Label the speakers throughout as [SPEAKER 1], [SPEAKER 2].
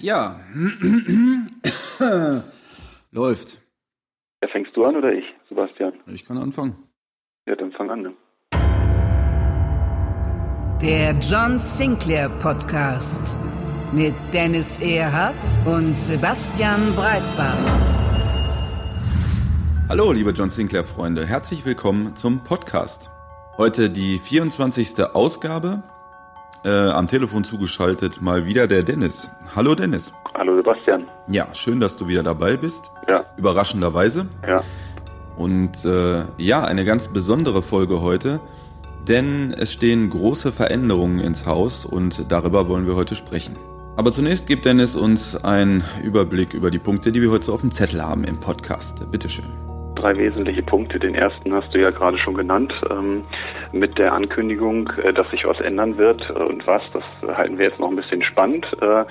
[SPEAKER 1] Ja, läuft.
[SPEAKER 2] Ja, fängst du an oder ich, Sebastian?
[SPEAKER 1] Ich kann anfangen.
[SPEAKER 2] Ja, dann fang an. Ne?
[SPEAKER 3] Der John Sinclair Podcast mit Dennis Erhardt und Sebastian Breitbart.
[SPEAKER 1] Hallo, liebe John Sinclair Freunde, herzlich willkommen zum Podcast. Heute die 24. Ausgabe. Äh, am Telefon zugeschaltet mal wieder der Dennis. Hallo Dennis.
[SPEAKER 2] Hallo Sebastian.
[SPEAKER 1] Ja, schön, dass du wieder dabei bist.
[SPEAKER 2] Ja.
[SPEAKER 1] Überraschenderweise.
[SPEAKER 2] Ja.
[SPEAKER 1] Und äh, ja, eine ganz besondere Folge heute, denn es stehen große Veränderungen ins Haus und darüber wollen wir heute sprechen. Aber zunächst gibt Dennis uns einen Überblick über die Punkte, die wir heute so auf dem Zettel haben im Podcast. Bitteschön
[SPEAKER 2] drei wesentliche Punkte. Den ersten hast du ja gerade schon genannt, ähm, mit der Ankündigung, äh, dass sich was ändern wird äh, und was, das halten wir jetzt noch ein bisschen spannend. Äh,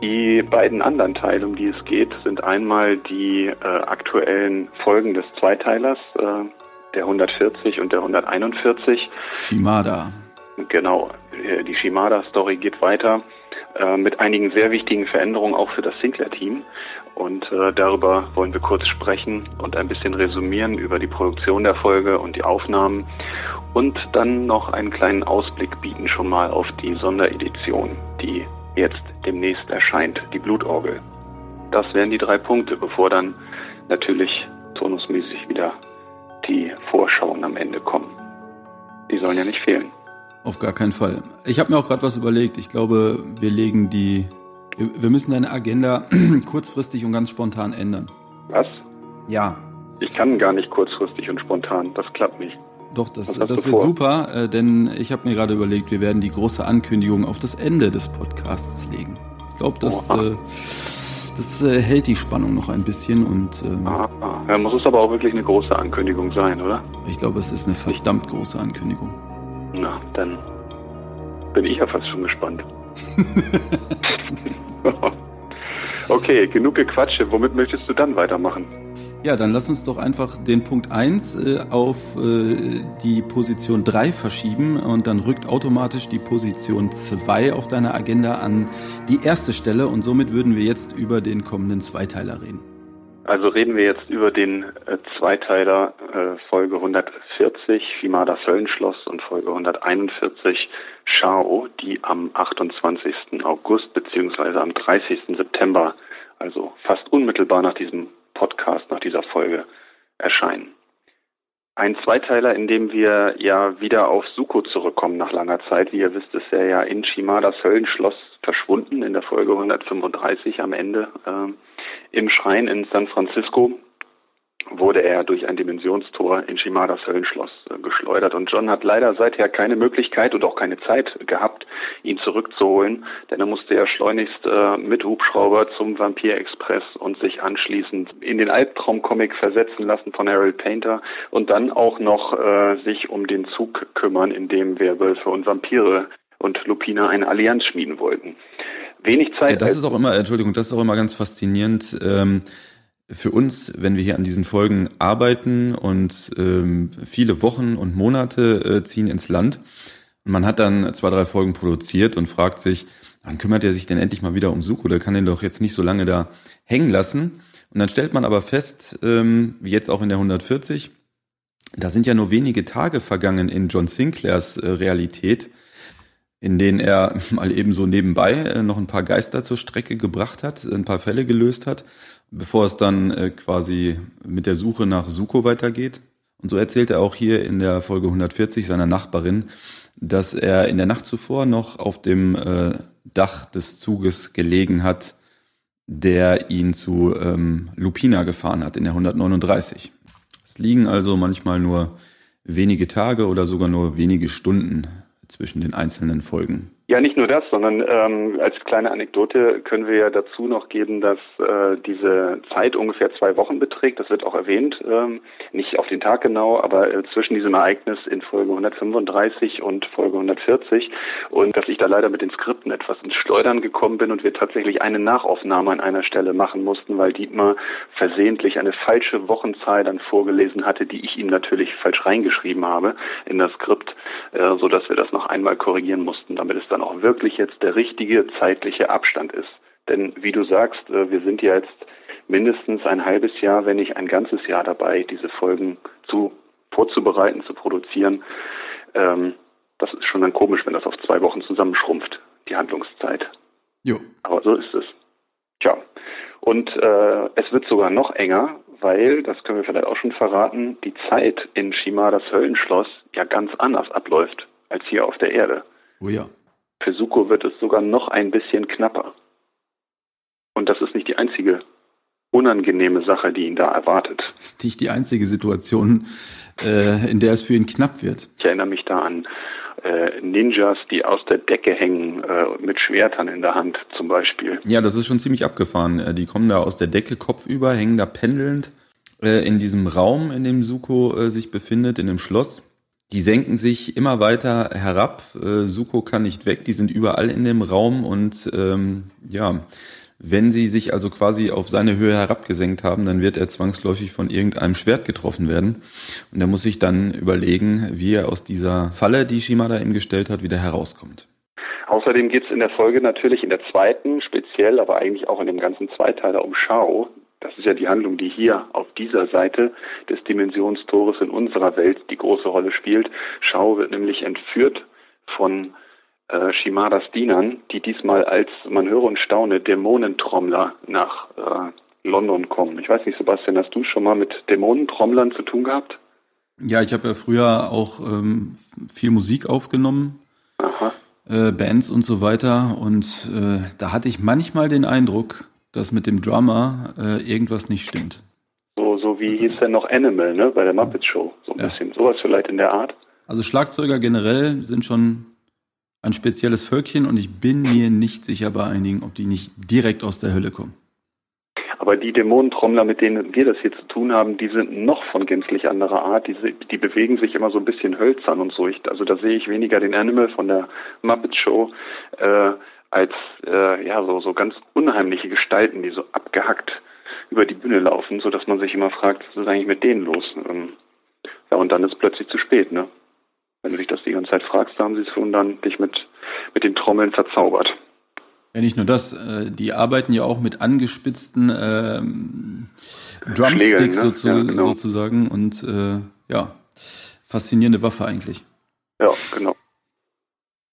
[SPEAKER 2] die beiden anderen Teile, um die es geht, sind einmal die äh, aktuellen Folgen des Zweiteilers, äh, der 140 und der 141.
[SPEAKER 1] Shimada.
[SPEAKER 2] Genau, äh, die Shimada-Story geht weiter mit einigen sehr wichtigen Veränderungen auch für das Sinclair-Team. Und äh, darüber wollen wir kurz sprechen und ein bisschen resümieren über die Produktion der Folge und die Aufnahmen und dann noch einen kleinen Ausblick bieten schon mal auf die Sonderedition, die jetzt demnächst erscheint, die Blutorgel. Das wären die drei Punkte, bevor dann natürlich turnusmäßig wieder die Vorschauen am Ende kommen. Die sollen ja nicht fehlen.
[SPEAKER 1] Auf gar keinen Fall. Ich habe mir auch gerade was überlegt. Ich glaube, wir legen die wir müssen deine Agenda kurzfristig und ganz spontan ändern.
[SPEAKER 2] Was?
[SPEAKER 1] Ja.
[SPEAKER 2] Ich kann gar nicht kurzfristig und spontan. Das klappt nicht.
[SPEAKER 1] Doch, das, das wird vor? super, äh, denn ich habe mir gerade überlegt, wir werden die große Ankündigung auf das Ende des Podcasts legen. Ich glaube, das, äh, das äh, hält die Spannung noch ein bisschen und.
[SPEAKER 2] Ähm, ah, ja, muss es aber auch wirklich eine große Ankündigung sein, oder?
[SPEAKER 1] Ich glaube, es ist eine verdammt große Ankündigung.
[SPEAKER 2] Na, dann bin ich ja fast schon gespannt. okay, genug Gequatsche. Womit möchtest du dann weitermachen?
[SPEAKER 1] Ja, dann lass uns doch einfach den Punkt 1 äh, auf äh, die Position 3 verschieben und dann rückt automatisch die Position 2 auf deiner Agenda an die erste Stelle und somit würden wir jetzt über den kommenden Zweiteiler reden.
[SPEAKER 2] Also reden wir jetzt über den äh, Zweiteiler äh, Folge 140, Fimada Söllenschloss und Folge 141 Schao, die am 28. August beziehungsweise am 30. September, also fast unmittelbar nach diesem Podcast, nach dieser Folge erscheinen. Ein Zweiteiler, in dem wir ja wieder auf Suko zurückkommen nach langer Zeit. Wie ihr wisst, ist er ja in Shimadas Höllenschloss verschwunden in der Folge 135 am Ende. Äh, im Schrein in San Francisco wurde er durch ein Dimensionstor in Shimadas Höllenschloss äh, geschleudert. Und John hat leider seither keine Möglichkeit und auch keine Zeit gehabt, ihn zurückzuholen, denn er musste ja schleunigst äh, mit Hubschrauber zum Vampir-Express und sich anschließend in den Albtraumcomic versetzen lassen von Harold Painter und dann auch noch äh, sich um den Zug kümmern, in dem Werwölfe und Vampire und Lupina eine Allianz schmieden wollten wenig Zeit.
[SPEAKER 1] Ja, das ist auch immer, Entschuldigung, das ist auch immer ganz faszinierend. Ähm, für uns, wenn wir hier an diesen Folgen arbeiten und ähm, viele Wochen und Monate äh, ziehen ins Land und man hat dann zwei, drei Folgen produziert und fragt sich, wann kümmert er sich denn endlich mal wieder um Suko? Der kann den doch jetzt nicht so lange da hängen lassen. Und dann stellt man aber fest, ähm, wie jetzt auch in der 140, da sind ja nur wenige Tage vergangen in John Sinclairs äh, Realität in denen er mal eben so nebenbei äh, noch ein paar Geister zur Strecke gebracht hat, ein paar Fälle gelöst hat, bevor es dann äh, quasi mit der Suche nach Suko weitergeht. Und so erzählt er auch hier in der Folge 140 seiner Nachbarin, dass er in der Nacht zuvor noch auf dem äh, Dach des Zuges gelegen hat, der ihn zu ähm, Lupina gefahren hat in der 139. Es liegen also manchmal nur wenige Tage oder sogar nur wenige Stunden zwischen den einzelnen Folgen.
[SPEAKER 2] Ja, nicht nur das, sondern ähm, als kleine Anekdote können wir ja dazu noch geben, dass äh, diese Zeit ungefähr zwei Wochen beträgt. Das wird auch erwähnt, ähm, nicht auf den Tag genau, aber äh, zwischen diesem Ereignis in Folge 135 und Folge 140 und dass ich da leider mit den Skripten etwas ins Schleudern gekommen bin und wir tatsächlich eine Nachaufnahme an einer Stelle machen mussten, weil Dietmar versehentlich eine falsche Wochenzahl dann vorgelesen hatte, die ich ihm natürlich falsch reingeschrieben habe in das Skript, äh, so dass wir das noch einmal korrigieren mussten, damit es dann dann auch wirklich jetzt der richtige zeitliche Abstand ist. Denn wie du sagst, äh, wir sind ja jetzt mindestens ein halbes Jahr, wenn nicht ein ganzes Jahr dabei, diese Folgen zu vorzubereiten, zu produzieren. Ähm, das ist schon dann komisch, wenn das auf zwei Wochen zusammenschrumpft, die Handlungszeit.
[SPEAKER 1] Jo.
[SPEAKER 2] Aber so ist es. Tja. Und äh, es wird sogar noch enger, weil, das können wir vielleicht auch schon verraten, die Zeit in Shimadas Höllenschloss ja ganz anders abläuft als hier auf der Erde.
[SPEAKER 1] Oh ja.
[SPEAKER 2] Für Suko wird es sogar noch ein bisschen knapper. Und das ist nicht die einzige unangenehme Sache, die ihn da erwartet. Das
[SPEAKER 1] ist nicht die einzige Situation, äh, in der es für ihn knapp wird.
[SPEAKER 2] Ich erinnere mich da an äh, Ninjas, die aus der Decke hängen, äh, mit Schwertern in der Hand zum Beispiel.
[SPEAKER 1] Ja, das ist schon ziemlich abgefahren. Äh, die kommen da aus der Decke kopfüber, hängen da pendelnd äh, in diesem Raum, in dem Suko äh, sich befindet, in dem Schloss. Die senken sich immer weiter herab. Äh, Suko kann nicht weg, die sind überall in dem Raum und ähm, ja, wenn sie sich also quasi auf seine Höhe herabgesenkt haben, dann wird er zwangsläufig von irgendeinem Schwert getroffen werden. Und er muss sich dann überlegen, wie er aus dieser Falle, die Shimada ihm gestellt hat, wieder herauskommt.
[SPEAKER 2] Außerdem geht es in der Folge natürlich in der zweiten, speziell, aber eigentlich auch in dem ganzen Zweiteiler um Shao, das ist ja die Handlung, die hier auf dieser Seite des Dimensionstores in unserer Welt die große Rolle spielt. Shao wird nämlich entführt von äh, Shimadas Dienern, die diesmal als, man höre und staune, Dämonentrommler nach äh, London kommen. Ich weiß nicht, Sebastian, hast du schon mal mit Dämonentrommlern zu tun gehabt?
[SPEAKER 1] Ja, ich habe ja früher auch ähm, viel Musik aufgenommen, äh, Bands und so weiter. Und äh, da hatte ich manchmal den Eindruck, dass mit dem Drummer äh, irgendwas nicht stimmt.
[SPEAKER 2] So, so wie hieß der noch Animal, ne, bei der Muppet Show. So ein ja. bisschen. Sowas vielleicht in der Art.
[SPEAKER 1] Also Schlagzeuger generell sind schon ein spezielles Völkchen und ich bin mir nicht sicher bei einigen, ob die nicht direkt aus der Hölle kommen.
[SPEAKER 2] Aber die Dämonentrommler, mit denen wir das hier zu tun haben, die sind noch von gänzlich anderer Art. Die, die bewegen sich immer so ein bisschen hölzern und so. Ich, also da sehe ich weniger den Animal von der Muppet Show. Äh, als äh, ja so so ganz unheimliche Gestalten, die so abgehackt über die Bühne laufen, so dass man sich immer fragt, was ist eigentlich mit denen los? Ähm, ja, und dann ist es plötzlich zu spät, ne? Wenn du dich das die ganze Zeit fragst, da haben sie es schon dann dich mit mit den Trommeln verzaubert.
[SPEAKER 1] Ja, nicht nur das, äh, die arbeiten ja auch mit angespitzten ähm, Drumsticks ne? sozu ja, genau. sozusagen und äh, ja, faszinierende Waffe eigentlich.
[SPEAKER 2] Ja, genau.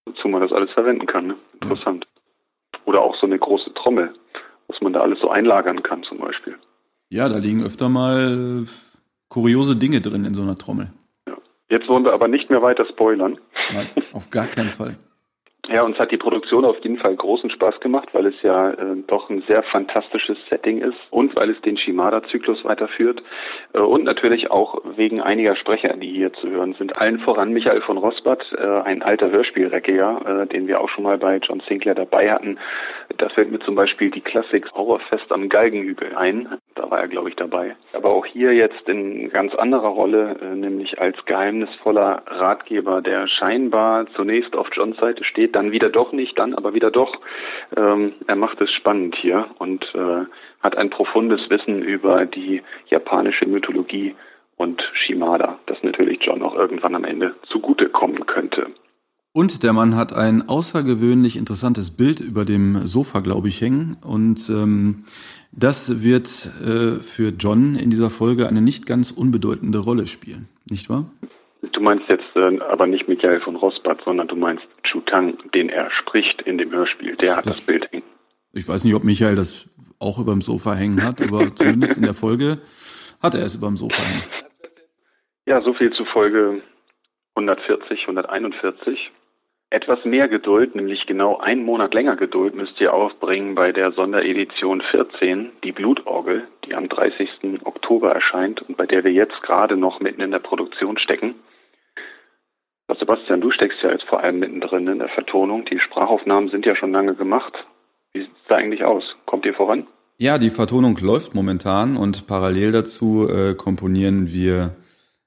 [SPEAKER 2] Wozu man das alles verwenden kann, ne? Interessant. Oder auch so eine große Trommel, was man da alles so einlagern kann zum Beispiel.
[SPEAKER 1] Ja, da liegen öfter mal äh, kuriose Dinge drin in so einer Trommel.
[SPEAKER 2] Ja. Jetzt wollen wir aber nicht mehr weiter spoilern.
[SPEAKER 1] Nein, auf gar keinen Fall.
[SPEAKER 2] Ja, uns hat die Produktion auf jeden Fall großen Spaß gemacht, weil es ja äh, doch ein sehr fantastisches Setting ist und weil es den Shimada-Zyklus weiterführt äh, und natürlich auch wegen einiger Sprecher, die hier zu hören sind. Allen voran Michael von Rosbach, äh, ein alter Hörspielrecke, ja, äh, den wir auch schon mal bei John Sinclair dabei hatten. Da fällt mir zum Beispiel die Klassik Horrorfest am Galgenhügel ein. Da war er, glaube ich, dabei. Aber auch hier jetzt in ganz anderer Rolle, äh, nämlich als geheimnisvoller Ratgeber, der scheinbar zunächst auf Johns Seite steht, dann wieder doch nicht, dann aber wieder doch. Ähm, er macht es spannend hier und äh, hat ein profundes Wissen über die japanische Mythologie und Shimada, das natürlich John auch irgendwann am Ende zugute kommen könnte.
[SPEAKER 1] Und der Mann hat ein außergewöhnlich interessantes Bild über dem Sofa, glaube ich, hängen. Und ähm, das wird äh, für John in dieser Folge eine nicht ganz unbedeutende Rolle spielen, nicht wahr?
[SPEAKER 2] Du meinst jetzt äh, aber nicht Michael von Rosbach, sondern du meinst Chu Tang, den er spricht in dem Hörspiel. Der hat das, das Bild hängen.
[SPEAKER 1] Ich weiß nicht, ob Michael das auch über dem Sofa hängen hat, aber zumindest in der Folge hat er es über dem Sofa hängen.
[SPEAKER 2] Ja, so viel zu Folge 140, 141. Etwas mehr Geduld, nämlich genau einen Monat länger Geduld, müsst ihr aufbringen bei der Sonderedition 14, die Blutorgel, die am 30. Oktober erscheint und bei der wir jetzt gerade noch mitten in der Produktion stecken. Sebastian, du steckst ja jetzt vor allem mittendrin in der Vertonung. Die Sprachaufnahmen sind ja schon lange gemacht. Wie sieht es da eigentlich aus? Kommt ihr voran?
[SPEAKER 1] Ja, die Vertonung läuft momentan und parallel dazu äh, komponieren wir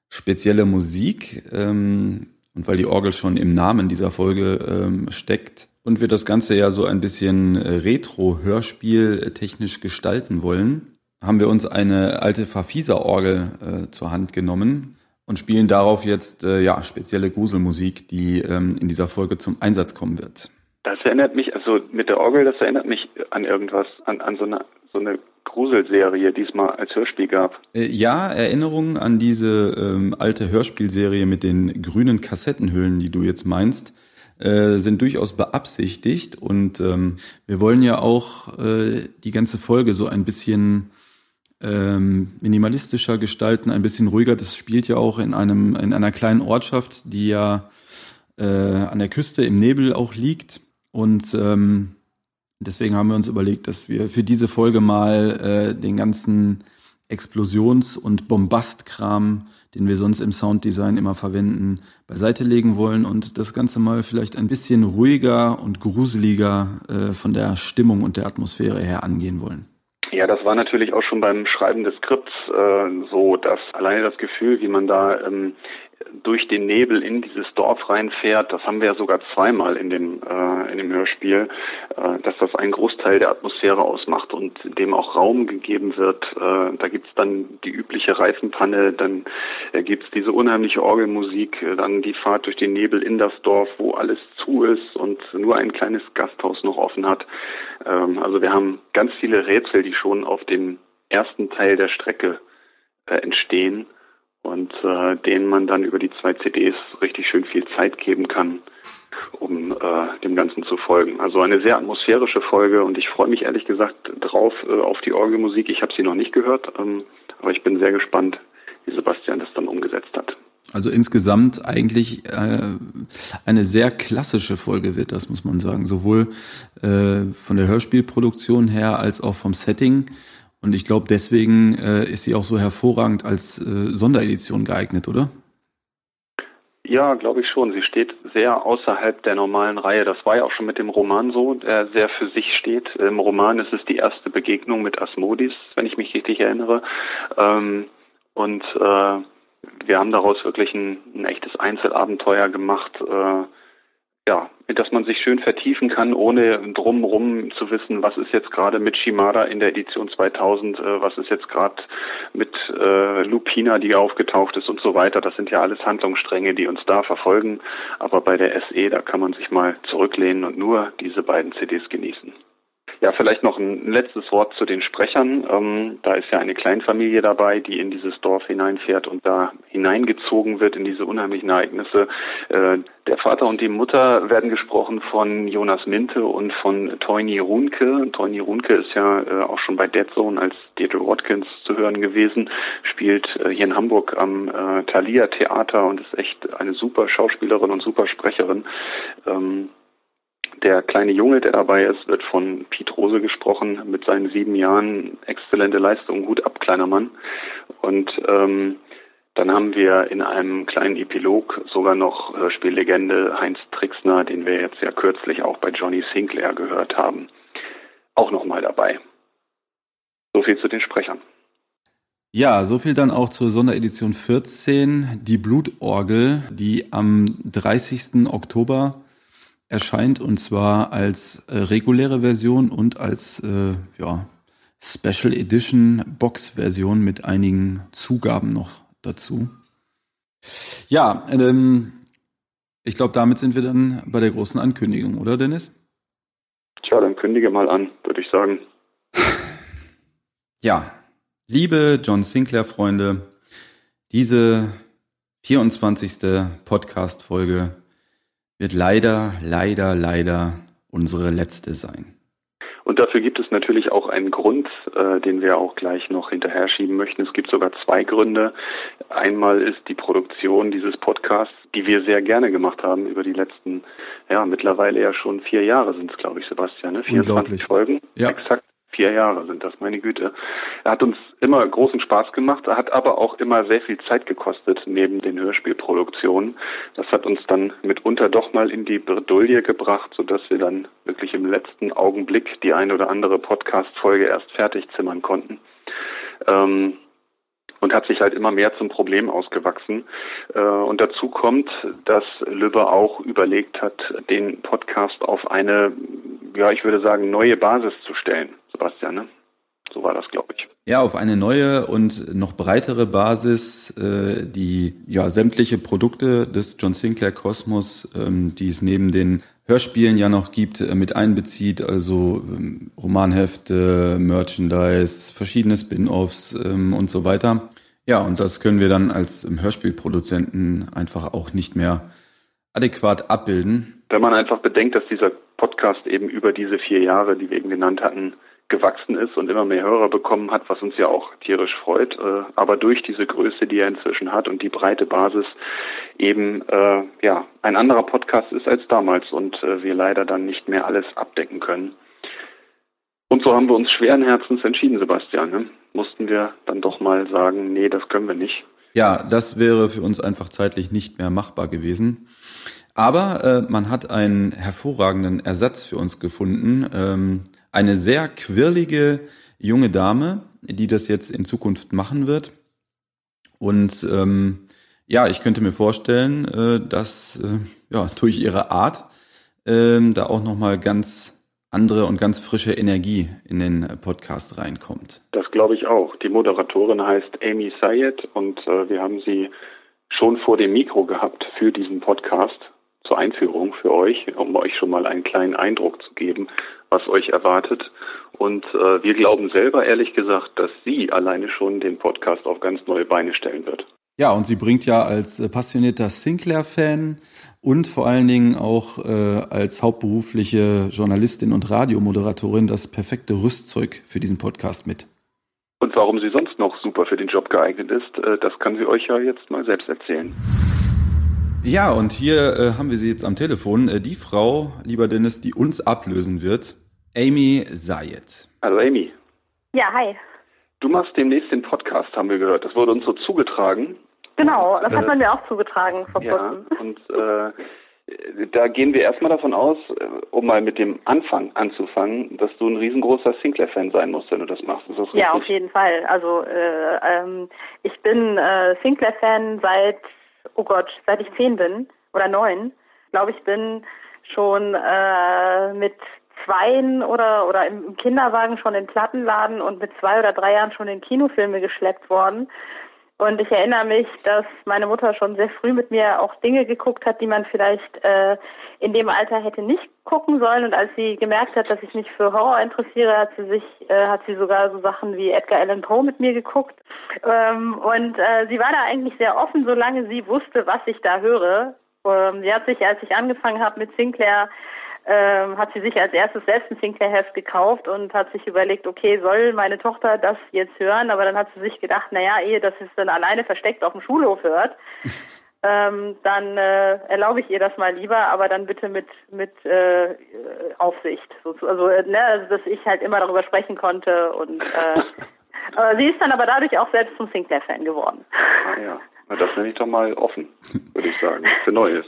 [SPEAKER 1] spezielle Musik. Ähm, und weil die Orgel schon im Namen dieser Folge ähm, steckt und wir das Ganze ja so ein bisschen äh, retro-Hörspiel äh, technisch gestalten wollen, haben wir uns eine alte Farfisa-Orgel äh, zur Hand genommen und spielen darauf jetzt äh, ja spezielle Gruselmusik, die ähm, in dieser Folge zum Einsatz kommen wird.
[SPEAKER 2] Das erinnert mich, also mit der Orgel, das erinnert mich an irgendwas, an, an so eine so eine Gruselserie diesmal als Hörspiel gab.
[SPEAKER 1] Äh, ja, Erinnerungen an diese ähm, alte Hörspielserie mit den grünen Kassettenhüllen, die du jetzt meinst, äh, sind durchaus beabsichtigt und ähm, wir wollen ja auch äh, die ganze Folge so ein bisschen ähm, minimalistischer gestalten, ein bisschen ruhiger. Das spielt ja auch in einem in einer kleinen Ortschaft, die ja äh, an der Küste im Nebel auch liegt und ähm, deswegen haben wir uns überlegt, dass wir für diese Folge mal äh, den ganzen Explosions- und Bombastkram, den wir sonst im Sounddesign immer verwenden, beiseite legen wollen und das Ganze mal vielleicht ein bisschen ruhiger und gruseliger äh, von der Stimmung und der Atmosphäre her angehen wollen.
[SPEAKER 2] Ja, das war natürlich auch schon beim Schreiben des Skripts äh, so, dass alleine das Gefühl, wie man da ähm, durch den Nebel in dieses Dorf reinfährt, das haben wir ja sogar zweimal in dem äh, in dem Hörspiel, äh, dass das einen Großteil der Atmosphäre ausmacht und dem auch Raum gegeben wird. Äh, da gibt's dann die übliche Reifenpanne, dann äh, gibt's diese unheimliche Orgelmusik, äh, dann die Fahrt durch den Nebel in das Dorf, wo alles zu ist und nur ein kleines Gasthaus noch offen hat. Ähm, also wir haben ganz viele Rätsel, die schon auf dem ersten Teil der Strecke äh, entstehen und äh, denen man dann über die zwei CDs richtig schön viel Zeit geben kann, um äh, dem Ganzen zu folgen. Also eine sehr atmosphärische Folge und ich freue mich ehrlich gesagt drauf äh, auf die Orgelmusik. Ich habe sie noch nicht gehört, ähm, aber ich bin sehr gespannt, wie Sebastian das dann umgesetzt hat.
[SPEAKER 1] Also insgesamt eigentlich äh, eine sehr klassische Folge wird das, muss man sagen. Sowohl äh, von der Hörspielproduktion her als auch vom Setting. Und ich glaube, deswegen äh, ist sie auch so hervorragend als äh, Sonderedition geeignet, oder?
[SPEAKER 2] Ja, glaube ich schon. Sie steht sehr außerhalb der normalen Reihe. Das war ja auch schon mit dem Roman so, der sehr für sich steht. Im Roman ist es die erste Begegnung mit Asmodis, wenn ich mich richtig erinnere. Ähm, und äh, wir haben daraus wirklich ein, ein echtes Einzelabenteuer gemacht. Äh, ja, dass man sich schön vertiefen kann, ohne drumrum zu wissen, was ist jetzt gerade mit Shimada in der Edition 2000, äh, was ist jetzt gerade mit äh, Lupina, die aufgetaucht ist und so weiter. Das sind ja alles Handlungsstränge, die uns da verfolgen. Aber bei der SE, da kann man sich mal zurücklehnen und nur diese beiden CDs genießen. Ja, vielleicht noch ein letztes Wort zu den Sprechern. Ähm, da ist ja eine Kleinfamilie dabei, die in dieses Dorf hineinfährt und da hineingezogen wird in diese unheimlichen Ereignisse. Äh, der Vater und die Mutter werden gesprochen von Jonas Minte und von Toini Runke. Toini Runke ist ja äh, auch schon bei Dead Zone als Deirdre Watkins zu hören gewesen, spielt äh, hier in Hamburg am äh, Thalia Theater und ist echt eine super Schauspielerin und super Sprecherin. Ähm, der kleine Junge, der dabei ist, wird von Piet Rose gesprochen, mit seinen sieben Jahren. Exzellente Leistung, gut ab, kleiner Mann. Und ähm, dann haben wir in einem kleinen Epilog sogar noch äh, Spiellegende Heinz Trixner, den wir jetzt ja kürzlich auch bei Johnny Sinclair gehört haben, auch nochmal dabei. So viel zu den Sprechern.
[SPEAKER 1] Ja, so viel dann auch zur Sonderedition 14, die Blutorgel, die am 30. Oktober erscheint und zwar als äh, reguläre Version und als äh, ja, Special Edition Box Version mit einigen Zugaben noch dazu. Ja, ähm, ich glaube, damit sind wir dann bei der großen Ankündigung, oder Dennis?
[SPEAKER 2] Tja, dann kündige mal an, würde ich sagen.
[SPEAKER 1] ja, liebe John Sinclair Freunde, diese 24. Podcast-Folge wird leider, leider, leider unsere letzte sein.
[SPEAKER 2] Und dafür gibt es natürlich auch einen Grund, äh, den wir auch gleich noch hinterher schieben möchten. Es gibt sogar zwei Gründe. Einmal ist die Produktion dieses Podcasts, die wir sehr gerne gemacht haben über die letzten, ja, mittlerweile ja schon vier Jahre sind es, glaube ich, Sebastian, ne? 24 Folgen.
[SPEAKER 1] Ja.
[SPEAKER 2] Exakt Vier Jahre sind das, meine Güte. Er hat uns immer großen Spaß gemacht, hat aber auch immer sehr viel Zeit gekostet neben den Hörspielproduktionen. Das hat uns dann mitunter doch mal in die Bredouille gebracht, sodass wir dann wirklich im letzten Augenblick die eine oder andere Podcast-Folge erst fertig zimmern konnten. Ähm, und hat sich halt immer mehr zum Problem ausgewachsen. Äh, und dazu kommt, dass Lübbe auch überlegt hat, den Podcast auf eine, ja, ich würde sagen, neue Basis zu stellen. Sebastian, ne? So war das, glaube ich.
[SPEAKER 1] Ja, auf eine neue und noch breitere Basis, äh, die ja sämtliche Produkte des John Sinclair Kosmos, ähm, die es neben den Hörspielen ja noch gibt, äh, mit einbezieht, also ähm, Romanhefte, Merchandise, verschiedene Spin-offs ähm, und so weiter. Ja, und das können wir dann als ähm, Hörspielproduzenten einfach auch nicht mehr adäquat abbilden.
[SPEAKER 2] Wenn man einfach bedenkt, dass dieser Podcast eben über diese vier Jahre, die wir eben genannt hatten, gewachsen ist und immer mehr Hörer bekommen hat, was uns ja auch tierisch freut, äh, aber durch diese Größe, die er inzwischen hat und die breite Basis eben äh, ja ein anderer Podcast ist als damals und äh, wir leider dann nicht mehr alles abdecken können. Und so haben wir uns schweren Herzens entschieden, Sebastian. Ne? Mussten wir dann doch mal sagen, nee, das können wir nicht.
[SPEAKER 1] Ja, das wäre für uns einfach zeitlich nicht mehr machbar gewesen. Aber äh, man hat einen hervorragenden Ersatz für uns gefunden. Ähm, eine sehr quirlige junge Dame, die das jetzt in Zukunft machen wird. Und ähm, ja, ich könnte mir vorstellen, äh, dass äh, ja durch ihre Art äh, da auch noch mal ganz andere und ganz frische Energie in den Podcast reinkommt.
[SPEAKER 2] Das glaube ich auch. Die Moderatorin heißt Amy Sayed und äh, wir haben sie schon vor dem Mikro gehabt für diesen Podcast zur Einführung für euch, um euch schon mal einen kleinen Eindruck zu geben, was euch erwartet. Und äh, wir glauben selber, ehrlich gesagt, dass sie alleine schon den Podcast auf ganz neue Beine stellen wird.
[SPEAKER 1] Ja, und sie bringt ja als äh, passionierter Sinclair-Fan und vor allen Dingen auch äh, als hauptberufliche Journalistin und Radiomoderatorin das perfekte Rüstzeug für diesen Podcast mit.
[SPEAKER 2] Und warum sie sonst noch super für den Job geeignet ist, äh, das kann sie euch ja jetzt mal selbst erzählen.
[SPEAKER 1] Ja, und hier äh, haben wir sie jetzt am Telefon. Äh, die Frau, lieber Dennis, die uns ablösen wird, Amy Sayed.
[SPEAKER 2] Also Amy.
[SPEAKER 4] Ja, hi.
[SPEAKER 2] Du machst demnächst den Podcast, haben wir gehört. Das wurde uns so zugetragen.
[SPEAKER 4] Genau, das hat man mir auch zugetragen vor
[SPEAKER 2] ja, Und äh, da gehen wir erstmal davon aus, äh, um mal mit dem Anfang anzufangen, dass du ein riesengroßer Sinclair-Fan sein musst, wenn du das machst. Ist das richtig?
[SPEAKER 4] Ja, auf jeden Fall. Also äh, ähm, ich bin äh, Sinclair-Fan seit oh Gott, seit ich zehn bin oder neun, glaube ich, bin schon äh, mit zweien oder oder im Kinderwagen schon in Plattenladen und mit zwei oder drei Jahren schon in Kinofilme geschleppt worden und ich erinnere mich, dass meine Mutter schon sehr früh mit mir auch Dinge geguckt hat, die man vielleicht äh, in dem Alter hätte nicht gucken sollen. Und als sie gemerkt hat, dass ich mich für Horror interessiere, hat sie sich, äh, hat sie sogar so Sachen wie Edgar Allan Poe mit mir geguckt. Ähm, und äh, sie war da eigentlich sehr offen, solange sie wusste, was ich da höre. Ähm, sie hat sich, als ich angefangen habe mit Sinclair, ähm, hat sie sich als erstes selbst ein Sinclair-Heft gekauft und hat sich überlegt, okay, soll meine Tochter das jetzt hören? Aber dann hat sie sich gedacht, naja, ehe das es dann alleine versteckt auf dem Schulhof hört, ähm, dann äh, erlaube ich ihr das mal lieber, aber dann bitte mit mit äh, Aufsicht. Also, äh, ne, also dass ich halt immer darüber sprechen konnte und äh, äh, sie ist dann aber dadurch auch selbst zum Sinclair-Fan geworden.
[SPEAKER 2] Ah ja, Na, das nenne ich doch mal offen, würde ich sagen, für Neues.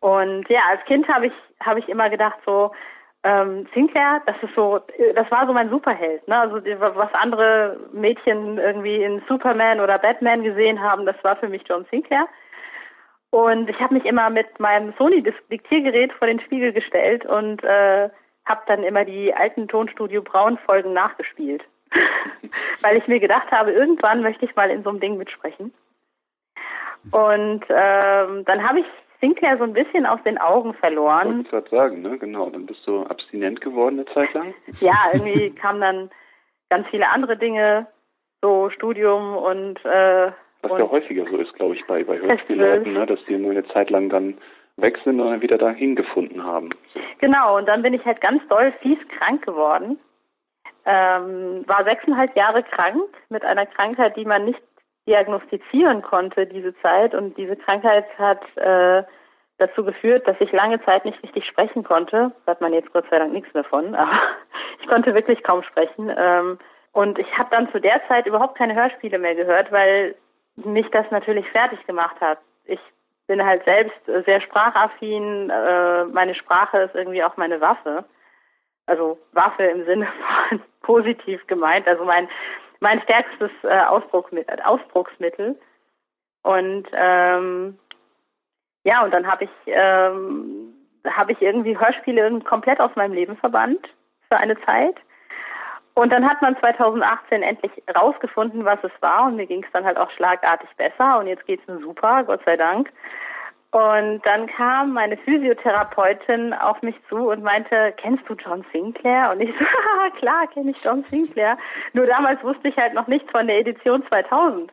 [SPEAKER 4] Und ja, als Kind habe ich habe ich immer gedacht so ähm, Sinclair, das ist so, das war so mein Superheld, ne? Also was andere Mädchen irgendwie in Superman oder Batman gesehen haben, das war für mich John Sinclair. Und ich habe mich immer mit meinem Sony Diktiergerät vor den Spiegel gestellt und äh, habe dann immer die alten Tonstudio Braun Folgen nachgespielt, weil ich mir gedacht habe, irgendwann möchte ich mal in so einem Ding mitsprechen. Und ähm, dann habe ich Sinclair so ein bisschen aus den Augen verloren.
[SPEAKER 2] Wollte ich gerade sagen, ne? Genau. Dann bist du abstinent geworden eine Zeit lang.
[SPEAKER 4] Ja, irgendwie kamen dann ganz viele andere Dinge, so Studium und äh,
[SPEAKER 2] was ja häufiger so ist, glaube ich, bei, bei Hörspielleuten, ne? dass die nur eine Zeit lang dann weg sind und dann wieder dahin gefunden haben.
[SPEAKER 4] Genau, und dann bin ich halt ganz doll fies krank geworden. Ähm, war sechseinhalb Jahre krank mit einer Krankheit, die man nicht diagnostizieren konnte diese Zeit und diese Krankheit hat äh, dazu geführt, dass ich lange Zeit nicht richtig sprechen konnte. Da hat man jetzt Gott sei Dank nichts mehr von, aber ich konnte wirklich kaum sprechen. Ähm, und ich habe dann zu der Zeit überhaupt keine Hörspiele mehr gehört, weil mich das natürlich fertig gemacht hat. Ich bin halt selbst sehr sprachaffin. Äh, meine Sprache ist irgendwie auch meine Waffe. Also Waffe im Sinne von positiv gemeint. Also mein mein stärkstes äh, Ausdrucksmittel. Und ähm, ja, und dann habe ich ähm, habe ich irgendwie Hörspiele komplett aus meinem Leben verbannt für eine Zeit. Und dann hat man 2018 endlich rausgefunden, was es war und mir ging es dann halt auch schlagartig besser und jetzt geht's mir super, Gott sei Dank. Und dann kam meine Physiotherapeutin auf mich zu und meinte, kennst du John Sinclair? Und ich so, klar, kenne ich John Sinclair. Nur damals wusste ich halt noch nichts von der Edition 2000.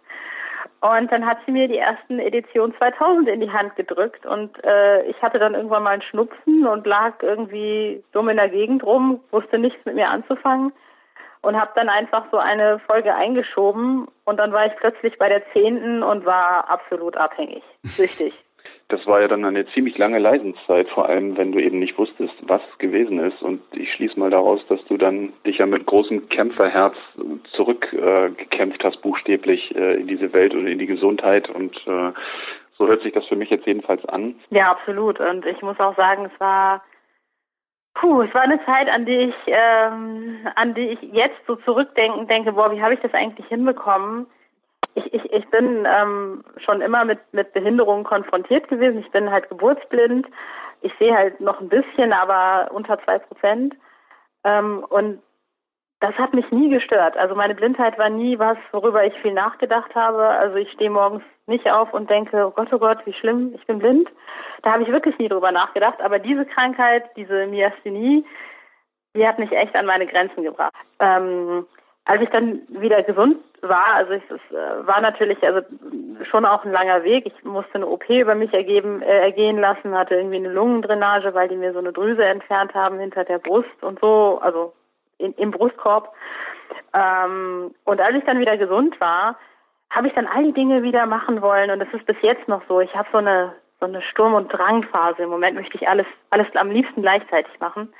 [SPEAKER 4] Und dann hat sie mir die ersten Edition 2000 in die Hand gedrückt und äh, ich hatte dann irgendwann mal einen Schnupfen und lag irgendwie dumm in der Gegend rum, wusste nichts mit mir anzufangen und habe dann einfach so eine Folge eingeschoben und dann war ich plötzlich bei der zehnten und war absolut abhängig, süchtig.
[SPEAKER 2] Das war ja dann eine ziemlich lange Leisenszeit, vor allem wenn du eben nicht wusstest, was es gewesen ist. Und ich schließe mal daraus, dass du dann dich ja mit großem Kämpferherz zurückgekämpft äh, hast, buchstäblich äh, in diese Welt oder in die Gesundheit. Und äh, so hört sich das für mich jetzt jedenfalls an.
[SPEAKER 4] Ja, absolut. Und ich muss auch sagen, es war Puh, es war eine Zeit, an die ich, ähm, an die ich jetzt so zurückdenken denke, boah, wie habe ich das eigentlich hinbekommen? Ich, ich, ich bin ähm, schon immer mit, mit Behinderungen konfrontiert gewesen. Ich bin halt geburtsblind. Ich sehe halt noch ein bisschen, aber unter zwei Prozent. Ähm, und das hat mich nie gestört. Also meine Blindheit war nie was, worüber ich viel nachgedacht habe. Also ich stehe morgens nicht auf und denke, oh Gott, oh Gott, wie schlimm, ich bin blind. Da habe ich wirklich nie drüber nachgedacht. Aber diese Krankheit, diese Myasthenie, die hat mich echt an meine Grenzen gebracht. Ähm, als ich dann wieder gesund war, also es, es äh, war natürlich also schon auch ein langer Weg. Ich musste eine OP über mich ergeben, äh, ergehen lassen, hatte irgendwie eine Lungendrainage, weil die mir so eine Drüse entfernt haben hinter der Brust und so, also in, im Brustkorb. Ähm, und als ich dann wieder gesund war, habe ich dann all die Dinge wieder machen wollen und das ist bis jetzt noch so. Ich habe so eine so eine Sturm- und Drangphase. Im Moment möchte ich alles alles am liebsten gleichzeitig machen.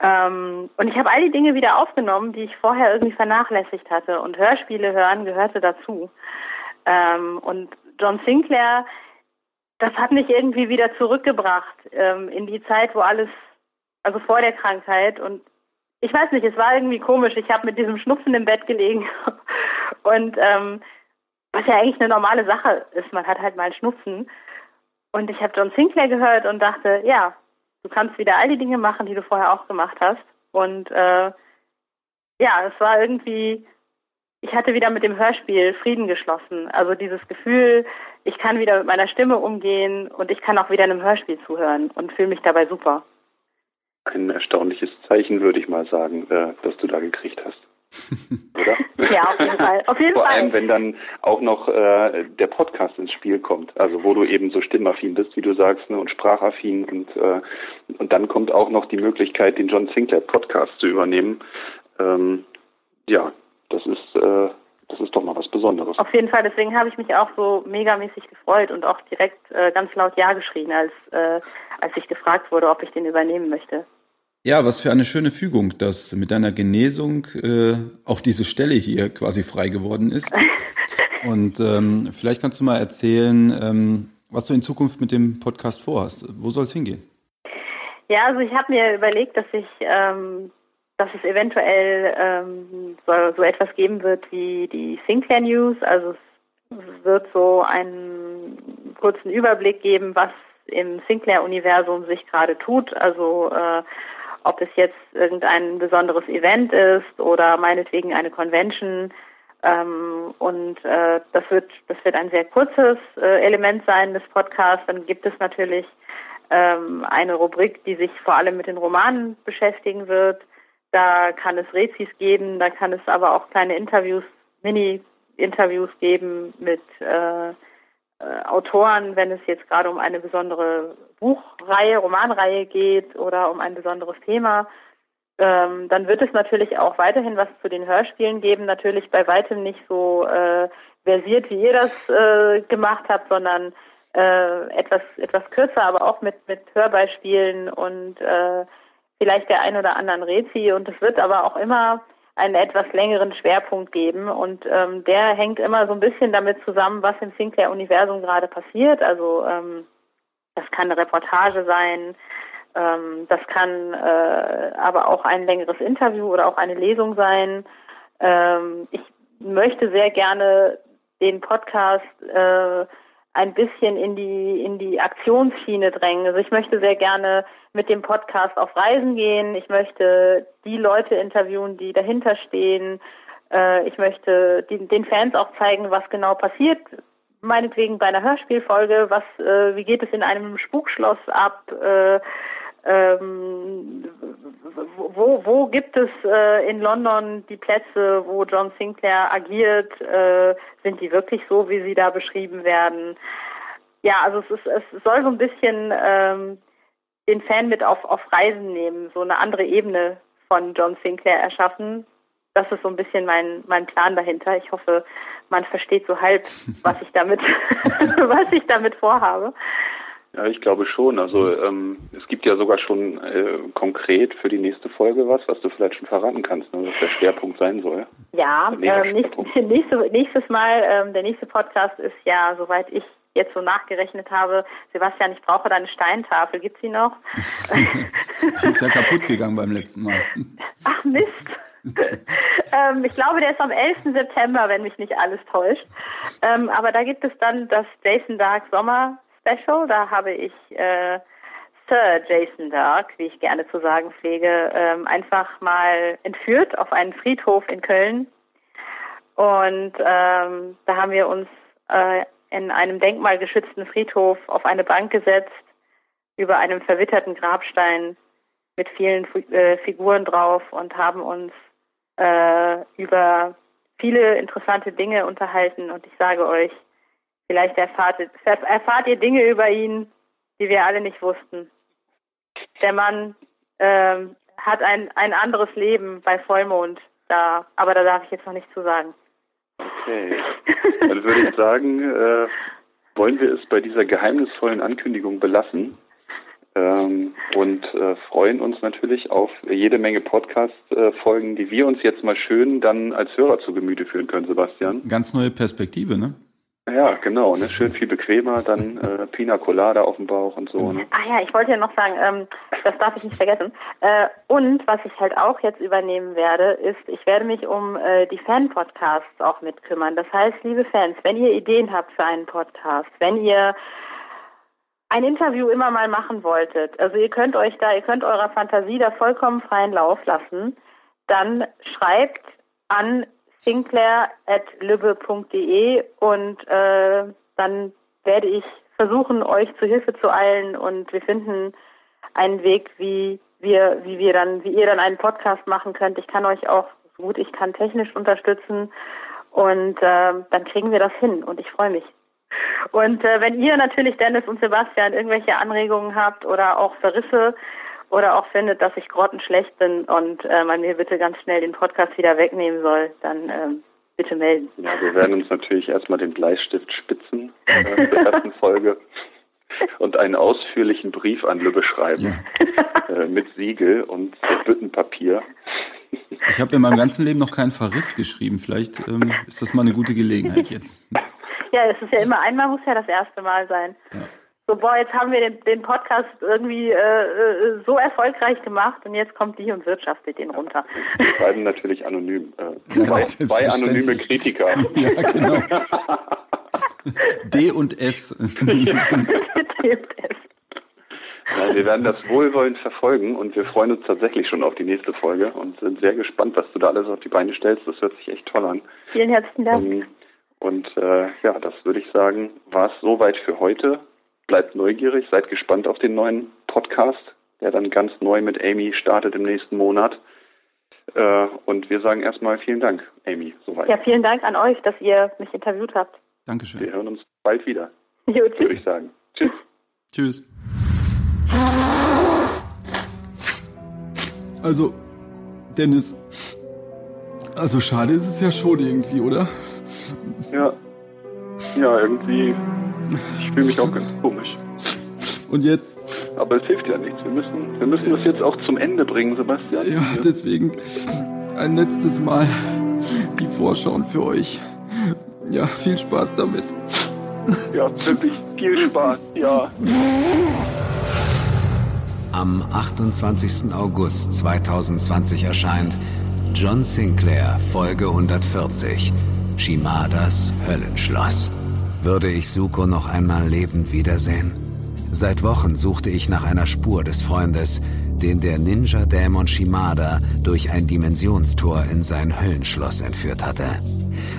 [SPEAKER 4] Ähm, und ich habe all die Dinge wieder aufgenommen, die ich vorher irgendwie vernachlässigt hatte. Und Hörspiele hören gehörte dazu. Ähm, und John Sinclair, das hat mich irgendwie wieder zurückgebracht ähm, in die Zeit, wo alles, also vor der Krankheit. Und ich weiß nicht, es war irgendwie komisch. Ich habe mit diesem Schnupfen im Bett gelegen. und ähm, was ja eigentlich eine normale Sache ist, man hat halt mal einen Schnupfen. Und ich habe John Sinclair gehört und dachte, ja, Du kannst wieder all die Dinge machen, die du vorher auch gemacht hast. Und äh, ja, es war irgendwie, ich hatte wieder mit dem Hörspiel Frieden geschlossen. Also dieses Gefühl, ich kann wieder mit meiner Stimme umgehen und ich kann auch wieder einem Hörspiel zuhören und fühle mich dabei super.
[SPEAKER 2] Ein erstaunliches Zeichen, würde ich mal sagen, äh, das du da gekriegt hast.
[SPEAKER 4] Oder? Ja, auf jeden Fall. Auf jeden
[SPEAKER 2] Vor
[SPEAKER 4] Fall.
[SPEAKER 2] allem, wenn dann auch noch äh, der Podcast ins Spiel kommt, also wo du eben so stimmaffin bist, wie du sagst, ne, und sprachaffin und äh, und dann kommt auch noch die Möglichkeit, den John Sinclair Podcast zu übernehmen. Ähm, ja, das ist äh, das ist doch mal was Besonderes.
[SPEAKER 4] Auf jeden Fall, deswegen habe ich mich auch so megamäßig gefreut und auch direkt äh, ganz laut Ja geschrien, als äh, als ich gefragt wurde, ob ich den übernehmen möchte.
[SPEAKER 1] Ja, was für eine schöne Fügung, dass mit deiner Genesung äh, auch diese Stelle hier quasi frei geworden ist. Und ähm, vielleicht kannst du mal erzählen, ähm, was du in Zukunft mit dem Podcast vorhast. Wo soll es hingehen?
[SPEAKER 4] Ja, also ich habe mir überlegt, dass ich, ähm, dass es eventuell ähm, so, so etwas geben wird wie die Sinclair News. Also es wird so einen kurzen Überblick geben, was im Sinclair-Universum sich gerade tut. Also äh, ob es jetzt irgendein besonderes Event ist oder meinetwegen eine Convention. Ähm, und äh, das wird das wird ein sehr kurzes äh, Element sein des Podcasts. Dann gibt es natürlich ähm, eine Rubrik, die sich vor allem mit den Romanen beschäftigen wird. Da kann es Rezis geben, da kann es aber auch kleine Interviews, Mini-Interviews geben mit äh, äh, Autoren, wenn es jetzt gerade um eine besondere Buchreihe, Romanreihe geht oder um ein besonderes Thema. Ähm, dann wird es natürlich auch weiterhin was zu den Hörspielen geben. Natürlich bei weitem nicht so äh, versiert, wie ihr das äh, gemacht habt, sondern äh, etwas etwas kürzer, aber auch mit mit Hörbeispielen und äh, vielleicht der ein oder anderen Rezi und es wird aber auch immer einen etwas längeren Schwerpunkt geben und ähm, der hängt immer so ein bisschen damit zusammen, was im Sinclair-Universum gerade passiert. Also ähm, das kann eine Reportage sein, ähm, das kann äh, aber auch ein längeres Interview oder auch eine Lesung sein. Ähm, ich möchte sehr gerne den Podcast äh, ein bisschen in die in die Aktionsschiene drängen. Also ich möchte sehr gerne mit dem Podcast auf Reisen gehen. Ich möchte die Leute interviewen, die dahinter stehen. Äh, ich möchte den Fans auch zeigen, was genau passiert. Meinetwegen bei einer Hörspielfolge, was, äh, wie geht es in einem Spukschloss ab? Äh, ähm, wo, wo gibt es äh, in London die Plätze, wo John Sinclair agiert? Äh, sind die wirklich so, wie sie da beschrieben werden? Ja, also es, ist, es soll so ein bisschen ähm, den Fan mit auf, auf Reisen nehmen, so eine andere Ebene von John Sinclair erschaffen. Das ist so ein bisschen mein, mein Plan dahinter. Ich hoffe, man versteht so halb, was ich damit, was ich damit vorhabe.
[SPEAKER 2] Ja, ich glaube schon. Also ähm, es gibt ja sogar schon äh, konkret für die nächste Folge was, was du vielleicht schon verraten kannst, ne, was der Schwerpunkt sein soll.
[SPEAKER 4] Ja, ähm, nächst, nächste, nächstes Mal, ähm, der nächste Podcast ist ja, soweit ich jetzt so nachgerechnet habe, Sebastian, ich brauche deine Steintafel, gibt sie noch?
[SPEAKER 1] die ist ja kaputt gegangen beim letzten Mal.
[SPEAKER 4] Ach Mist. ähm, ich glaube, der ist am 11. September, wenn mich nicht alles täuscht. Ähm, aber da gibt es dann das Jason Dark Sommer Special. Da habe ich äh, Sir Jason Dark, wie ich gerne zu sagen pflege, ähm, einfach mal entführt auf einen Friedhof in Köln. Und ähm, da haben wir uns äh, in einem denkmalgeschützten Friedhof auf eine Bank gesetzt, über einem verwitterten Grabstein mit vielen äh, Figuren drauf und haben uns äh, über viele interessante Dinge unterhalten. Und ich sage euch, vielleicht erfahrt, erfahrt ihr Dinge über ihn, die wir alle nicht wussten. Der Mann ähm, hat ein, ein anderes Leben bei Vollmond, da, aber da darf ich jetzt noch nicht zu sagen.
[SPEAKER 2] Okay. Dann würde ich sagen, äh, wollen wir es bei dieser geheimnisvollen Ankündigung belassen ähm, und äh, freuen uns natürlich auf jede Menge Podcast-Folgen, die wir uns jetzt mal schön dann als Hörer zu Gemüte führen können, Sebastian.
[SPEAKER 1] Ganz neue Perspektive, ne?
[SPEAKER 2] Ja, genau, ne? schön viel bequemer, dann äh, Pina Colada auf dem Bauch und so. Ne?
[SPEAKER 4] Ach ja, ich wollte ja noch sagen, ähm, das darf ich nicht vergessen. Äh, und was ich halt auch jetzt übernehmen werde, ist, ich werde mich um äh, die Fan-Podcasts auch mitkümmern. Das heißt, liebe Fans, wenn ihr Ideen habt für einen Podcast, wenn ihr ein Interview immer mal machen wolltet, also ihr könnt euch da, ihr könnt eurer Fantasie da vollkommen freien Lauf lassen, dann schreibt an sinclair.lübbe.de und äh, dann werde ich versuchen, euch zu Hilfe zu eilen und wir finden einen Weg, wie wir, wie wir dann, wie ihr dann einen Podcast machen könnt. Ich kann euch auch so gut ich kann technisch unterstützen und äh, dann kriegen wir das hin und ich freue mich. Und äh, wenn ihr natürlich Dennis und Sebastian irgendwelche Anregungen habt oder auch Verrisse oder auch findet, dass ich grottenschlecht bin und äh, man mir bitte ganz schnell den Podcast wieder wegnehmen soll, dann ähm, bitte melden.
[SPEAKER 2] Ja, wir werden uns natürlich erstmal den Bleistift spitzen äh, der ersten Folge und einen ausführlichen Brief an Lübbe schreiben ja. äh, mit Siegel und Büttenpapier.
[SPEAKER 1] Ich habe in meinem ganzen Leben noch keinen Verriss geschrieben. Vielleicht ähm, ist das mal eine gute Gelegenheit jetzt.
[SPEAKER 4] Ja, es ist ja immer einmal muss ja das erste Mal sein. Ja so, boah, jetzt haben wir den, den Podcast irgendwie äh, äh, so erfolgreich gemacht und jetzt kommt die und wirtschaftet den runter.
[SPEAKER 2] Wir schreiben natürlich anonym. Äh, ja, zwei, zwei anonyme Kritiker. Ja, genau.
[SPEAKER 1] D und S. D und S.
[SPEAKER 2] Ja, wir werden das wohlwollend verfolgen und wir freuen uns tatsächlich schon auf die nächste Folge und sind sehr gespannt, was du da alles auf die Beine stellst. Das hört sich echt toll an.
[SPEAKER 4] Vielen herzlichen Dank.
[SPEAKER 2] Ähm, und äh, ja, das würde ich sagen, war es soweit für heute bleibt neugierig, seid gespannt auf den neuen Podcast, der dann ganz neu mit Amy startet im nächsten Monat. Äh, und wir sagen erstmal vielen Dank, Amy, soweit.
[SPEAKER 4] Ja, vielen Dank an euch, dass ihr mich interviewt habt.
[SPEAKER 1] Dankeschön.
[SPEAKER 2] Wir hören uns bald wieder.
[SPEAKER 4] Jo, tschüss.
[SPEAKER 2] Würde ich sagen. Tschüss.
[SPEAKER 1] Tschüss. Also, Dennis, also schade ist es ja schon irgendwie, oder?
[SPEAKER 2] Ja. Ja, irgendwie ich fühle mich auch ganz komisch.
[SPEAKER 1] Und jetzt
[SPEAKER 2] Aber es hilft ja nichts. Wir müssen, wir müssen das jetzt auch zum Ende bringen, Sebastian.
[SPEAKER 1] Ja, deswegen ein letztes Mal die Vorschauen für euch. Ja, viel Spaß damit.
[SPEAKER 2] Ja, wirklich viel Spaß, ja.
[SPEAKER 5] Am 28. August 2020 erscheint John Sinclair, Folge 140, Shimadas Höllenschloss. Würde ich Suko noch einmal lebend wiedersehen? Seit Wochen suchte ich nach einer Spur des Freundes, den der Ninja-Dämon Shimada durch ein Dimensionstor in sein Höllenschloss entführt hatte.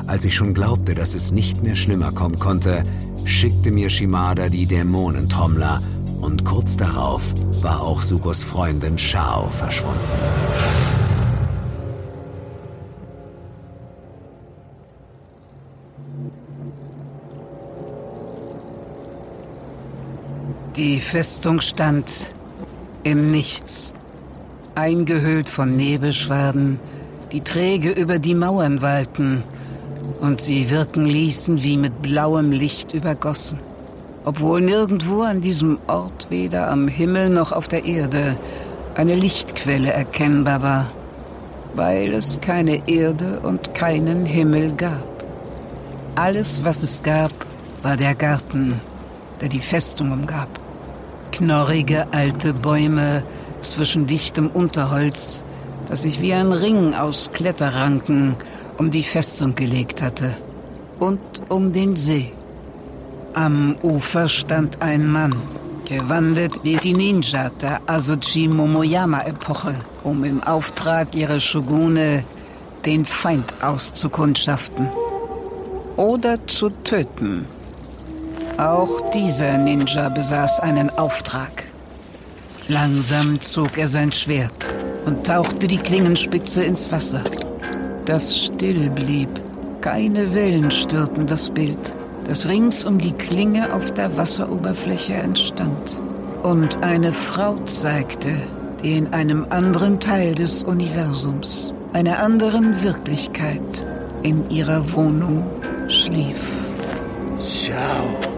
[SPEAKER 5] Als ich schon glaubte, dass es nicht mehr schlimmer kommen konnte, schickte mir Shimada die Dämonentrommler und kurz darauf war auch Sukos Freundin Shao verschwunden.
[SPEAKER 3] Die Festung stand im Nichts, eingehüllt von Nebelschwaden, die träge über die Mauern wallten und sie wirken ließen wie mit blauem Licht übergossen obwohl nirgendwo an diesem Ort weder am Himmel noch auf der Erde eine Lichtquelle erkennbar war, weil es keine Erde und keinen Himmel gab. Alles, was es gab, war der Garten, der die Festung umgab. Knorrige alte Bäume zwischen dichtem Unterholz, das sich wie ein Ring aus Kletterranken um die Festung gelegt hatte und um den See. Am Ufer stand ein Mann, gewandet wie die Ninja der Azuchi Momoyama-Epoche, um im Auftrag ihrer Shogune den Feind auszukundschaften oder zu töten. Auch dieser Ninja besaß einen Auftrag. Langsam zog er sein Schwert und tauchte die Klingenspitze ins Wasser, das still blieb. Keine Wellen störten das Bild das rings um die Klinge auf der Wasseroberfläche entstand. Und eine Frau zeigte, die in einem anderen Teil des Universums, einer anderen Wirklichkeit, in ihrer Wohnung schlief.
[SPEAKER 6] Schau,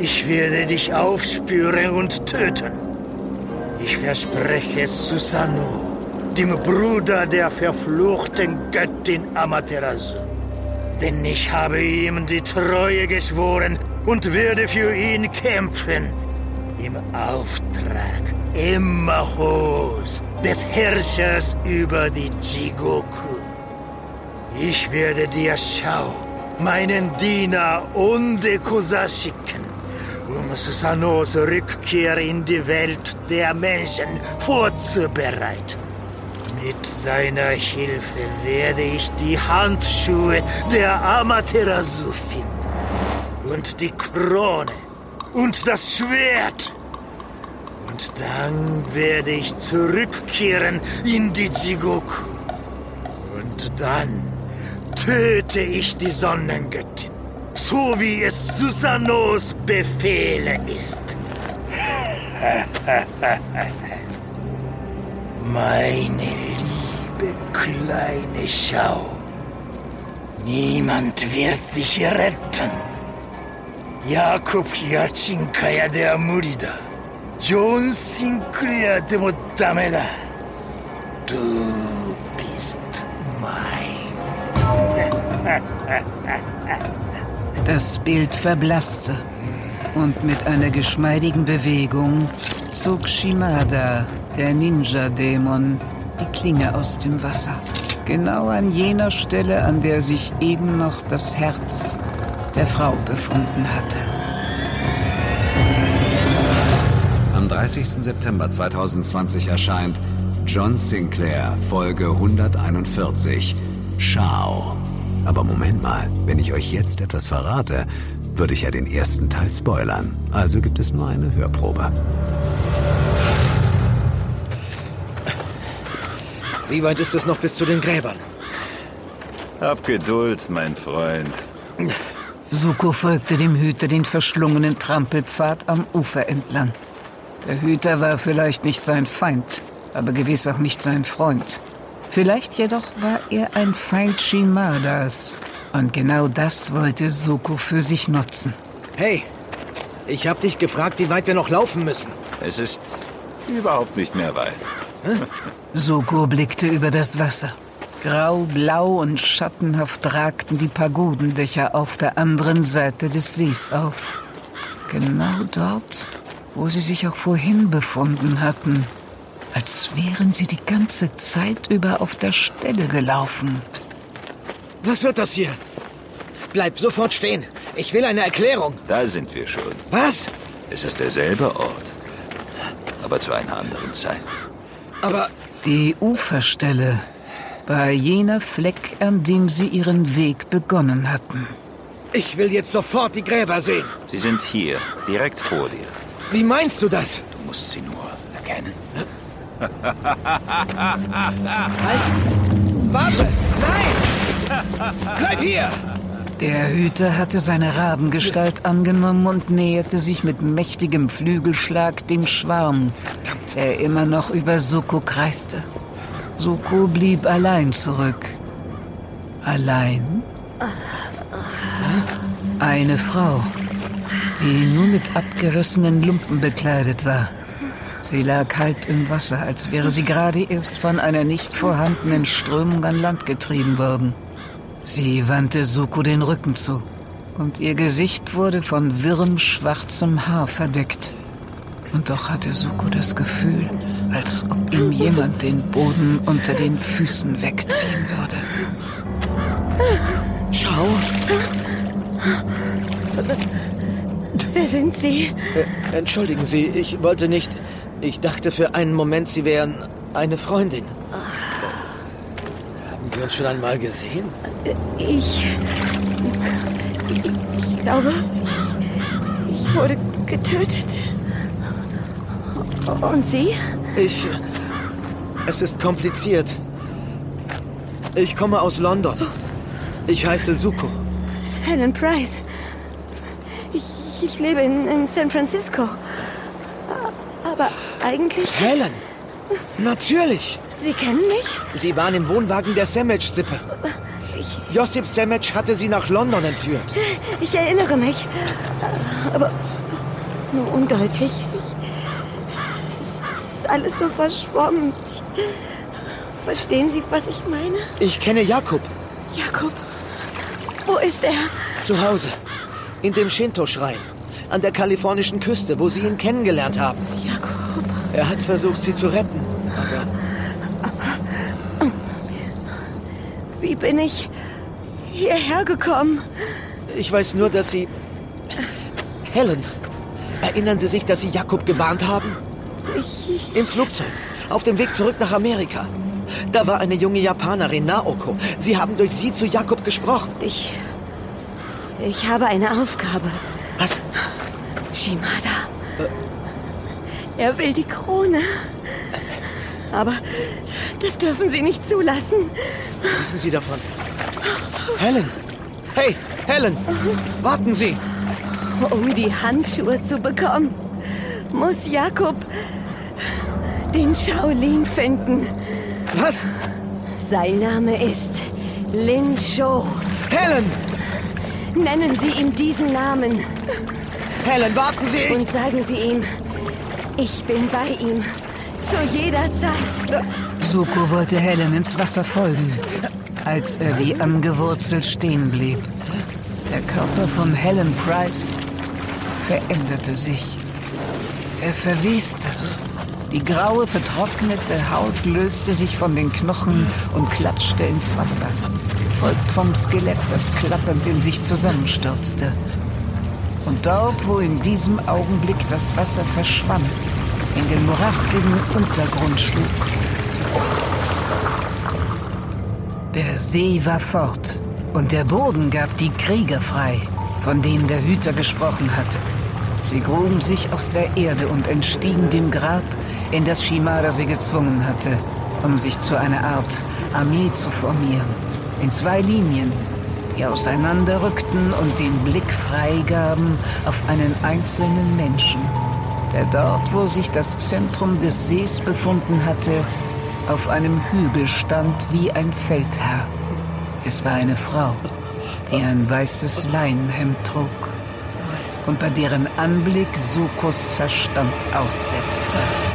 [SPEAKER 6] ich werde dich aufspüren und töten. Ich verspreche es Susanoo, dem Bruder der verfluchten Göttin Amaterasu denn ich habe ihm die Treue geschworen und werde für ihn kämpfen. Im Auftrag Immahos, des Herrschers über die Jigoku. Ich werde dir Schau, meinen Diener Ondekusa schicken, um Susanos Rückkehr in die Welt der Menschen vorzubereiten. Mit seiner Hilfe werde ich die Handschuhe der Amaterasu finden. Und die Krone. Und das Schwert. Und dann werde ich zurückkehren in die Jigoku. Und dann töte ich die Sonnengöttin. So wie es Susanos Befehle ist. Meine liebe kleine Schau. Niemand wird dich retten. Jakob Yachinkaya der Murida. John Sinclair de mo dame da. Du bist mein.
[SPEAKER 3] Das Bild verblasste und mit einer geschmeidigen Bewegung zog Shimada der Ninja-Dämon, die Klinge aus dem Wasser. Genau an jener Stelle, an der sich eben noch das Herz der Frau befunden hatte.
[SPEAKER 5] Am 30. September 2020 erscheint John Sinclair, Folge 141, Schau. Aber Moment mal, wenn ich euch jetzt etwas verrate, würde ich ja den ersten Teil spoilern. Also gibt es nur eine Hörprobe.
[SPEAKER 7] Wie weit ist es noch bis zu den Gräbern?
[SPEAKER 8] Hab Geduld, mein Freund.
[SPEAKER 3] Suko folgte dem Hüter den verschlungenen Trampelpfad am Ufer entlang. Der Hüter war vielleicht nicht sein Feind, aber gewiss auch nicht sein Freund. Vielleicht jedoch war er ein Feind Shimadas. Und genau das wollte Suko für sich nutzen.
[SPEAKER 7] Hey, ich hab dich gefragt, wie weit wir noch laufen müssen.
[SPEAKER 8] Es ist überhaupt nicht mehr weit.
[SPEAKER 3] Suko blickte über das Wasser. Grau, blau und schattenhaft ragten die Pagodendächer auf der anderen Seite des Sees auf. Genau dort, wo sie sich auch vorhin befunden hatten. Als wären sie die ganze Zeit über auf der Stelle gelaufen.
[SPEAKER 7] Was wird das hier? Bleib sofort stehen. Ich will eine Erklärung.
[SPEAKER 8] Da sind wir schon.
[SPEAKER 7] Was?
[SPEAKER 8] Es ist derselbe Ort. Aber zu einer anderen Zeit.
[SPEAKER 7] Aber
[SPEAKER 3] Die Uferstelle war jener Fleck, an dem sie ihren Weg begonnen hatten.
[SPEAKER 7] ich will jetzt sofort die Gräber sehen.
[SPEAKER 8] Sie sind hier, direkt vor dir.
[SPEAKER 7] Wie meinst du das?
[SPEAKER 8] Du musst sie nur erkennen.
[SPEAKER 7] Halt! Warte! Nein! Bleib hier!
[SPEAKER 3] Der Hüter hatte seine Rabengestalt angenommen und näherte sich mit mächtigem Flügelschlag dem Schwarm, der immer noch über Suko kreiste. Suko blieb allein zurück. Allein? Eine Frau, die nur mit abgerissenen Lumpen bekleidet war. Sie lag halb im Wasser, als wäre sie gerade erst von einer nicht vorhandenen Strömung an Land getrieben worden. Sie wandte Suko den Rücken zu und ihr Gesicht wurde von wirrem schwarzem Haar verdeckt. Und doch hatte Suko das Gefühl, als ob ihm jemand den Boden unter den Füßen wegziehen würde.
[SPEAKER 7] Schau.
[SPEAKER 9] Wer sind Sie?
[SPEAKER 7] Äh, entschuldigen Sie, ich wollte nicht. Ich dachte für einen Moment, Sie wären eine Freundin. Haben wir uns schon einmal gesehen?
[SPEAKER 9] Ich. Ich glaube, ich, ich wurde getötet. Und Sie?
[SPEAKER 7] Ich. Es ist kompliziert. Ich komme aus London. Ich heiße Suko.
[SPEAKER 9] Helen Price. Ich, ich lebe in, in San Francisco. Eigentlich.
[SPEAKER 7] Helen! Natürlich!
[SPEAKER 9] Sie kennen mich?
[SPEAKER 7] Sie waren im Wohnwagen der Semec-Sippe. Josip Semec hatte sie nach London entführt.
[SPEAKER 9] Ich erinnere mich. Aber nur undeutlich. Ich, es, ist, es ist alles so verschwommen. Ich, verstehen Sie, was ich meine?
[SPEAKER 7] Ich kenne Jakob.
[SPEAKER 9] Jakob, wo ist er?
[SPEAKER 7] Zu Hause. In dem Shinto-Schrein. An der kalifornischen Küste, wo Sie ihn kennengelernt haben. Er hat versucht, Sie zu retten.
[SPEAKER 9] Wie bin ich hierher gekommen?
[SPEAKER 7] Ich weiß nur, dass Sie... Helen, erinnern Sie sich, dass Sie Jakob gewarnt haben?
[SPEAKER 9] Ich,
[SPEAKER 7] Im Flugzeug. Auf dem Weg zurück nach Amerika. Da war eine junge Japanerin, Naoko. Sie haben durch sie zu Jakob gesprochen.
[SPEAKER 9] ich, ich habe eine Aufgabe.
[SPEAKER 7] Was?
[SPEAKER 9] Shimada. Er will die Krone. Aber das dürfen Sie nicht zulassen.
[SPEAKER 7] Wissen Sie davon? Helen! Hey, Helen! Warten Sie!
[SPEAKER 9] Um die Handschuhe zu bekommen, muss Jakob den Shaolin finden.
[SPEAKER 7] Was?
[SPEAKER 9] Sein Name ist Lin Cho.
[SPEAKER 7] Helen!
[SPEAKER 9] Nennen Sie ihm diesen Namen
[SPEAKER 7] Helen, warten Sie!
[SPEAKER 9] und sagen Sie ihm, ich bin bei ihm. Zu jeder Zeit.
[SPEAKER 3] Suko wollte Helen ins Wasser folgen, als er wie angewurzelt stehen blieb. Der Körper von Helen Price veränderte sich. Er verweste. Die graue, vertrocknete Haut löste sich von den Knochen und klatschte ins Wasser, gefolgt vom Skelett, das klappernd in sich zusammenstürzte. Und dort, wo in diesem Augenblick das Wasser verschwand, in den morastigen Untergrund schlug. Der See war fort und der Boden gab die Krieger frei, von denen der Hüter gesprochen hatte. Sie gruben sich aus der Erde und entstiegen dem Grab, in das Shimada sie gezwungen hatte, um sich zu einer Art Armee zu formieren. In zwei Linien, die auseinanderrückten und den Blick freigaben auf einen einzelnen Menschen, der dort, wo sich das Zentrum des Sees befunden hatte, auf einem Hügel stand wie ein Feldherr. Es war eine Frau, die ein weißes Leinenhemd trug. und bei deren Anblick Sukos Verstand aussetzte.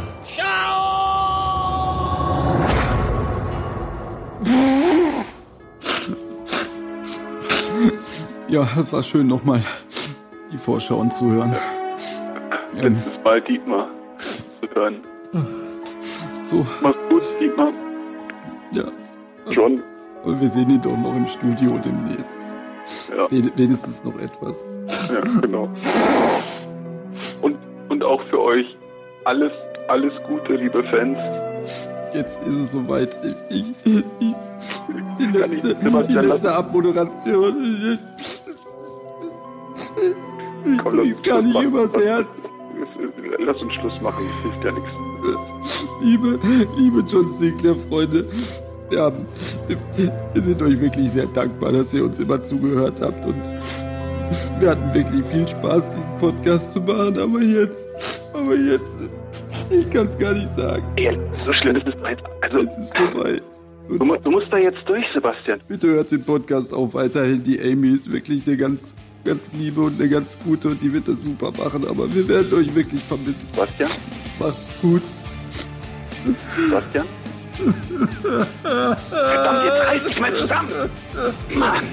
[SPEAKER 1] Ja, war schön nochmal die Vorschauen zu hören. Ähm,
[SPEAKER 2] Letztes Mal Dietmar zu hören.
[SPEAKER 1] so,
[SPEAKER 2] Mach's gut, Dietmar.
[SPEAKER 1] ja.
[SPEAKER 2] John.
[SPEAKER 1] Aber wir sehen ihn doch noch im Studio demnächst.
[SPEAKER 2] Ja,
[SPEAKER 1] Wen- Wenigstens noch etwas.
[SPEAKER 2] ja genau. Und, und auch für euch alles, alles Gute, liebe Fans.
[SPEAKER 1] Jetzt ist es soweit. Ich, ich, ich, die letzte, die letzte Abmoderation. Ich
[SPEAKER 2] Komm,
[SPEAKER 1] krieg's gar nicht
[SPEAKER 2] machen.
[SPEAKER 1] übers Herz.
[SPEAKER 2] Lass uns Schluss machen, das hilft ja nichts.
[SPEAKER 1] Liebe, liebe John Sinclair-Freunde, wir, haben, wir sind euch wirklich sehr dankbar, dass ihr uns immer zugehört habt und wir hatten wirklich viel Spaß, diesen Podcast zu machen, aber jetzt, aber jetzt, ich kann es gar nicht sagen.
[SPEAKER 2] Ey, so schlimm ist es jetzt. Also,
[SPEAKER 1] Jetzt ist vorbei.
[SPEAKER 2] du, du musst da jetzt durch, Sebastian.
[SPEAKER 1] Bitte hört den Podcast auch weiterhin. Die Amy ist wirklich eine ganz, ganz liebe und eine ganz gute und die wird das super machen, aber wir werden euch wirklich vermissen.
[SPEAKER 2] Sebastian?
[SPEAKER 1] Macht's gut.
[SPEAKER 2] Sebastian? Verdammt, jetzt reiß dich mal zusammen! Mann!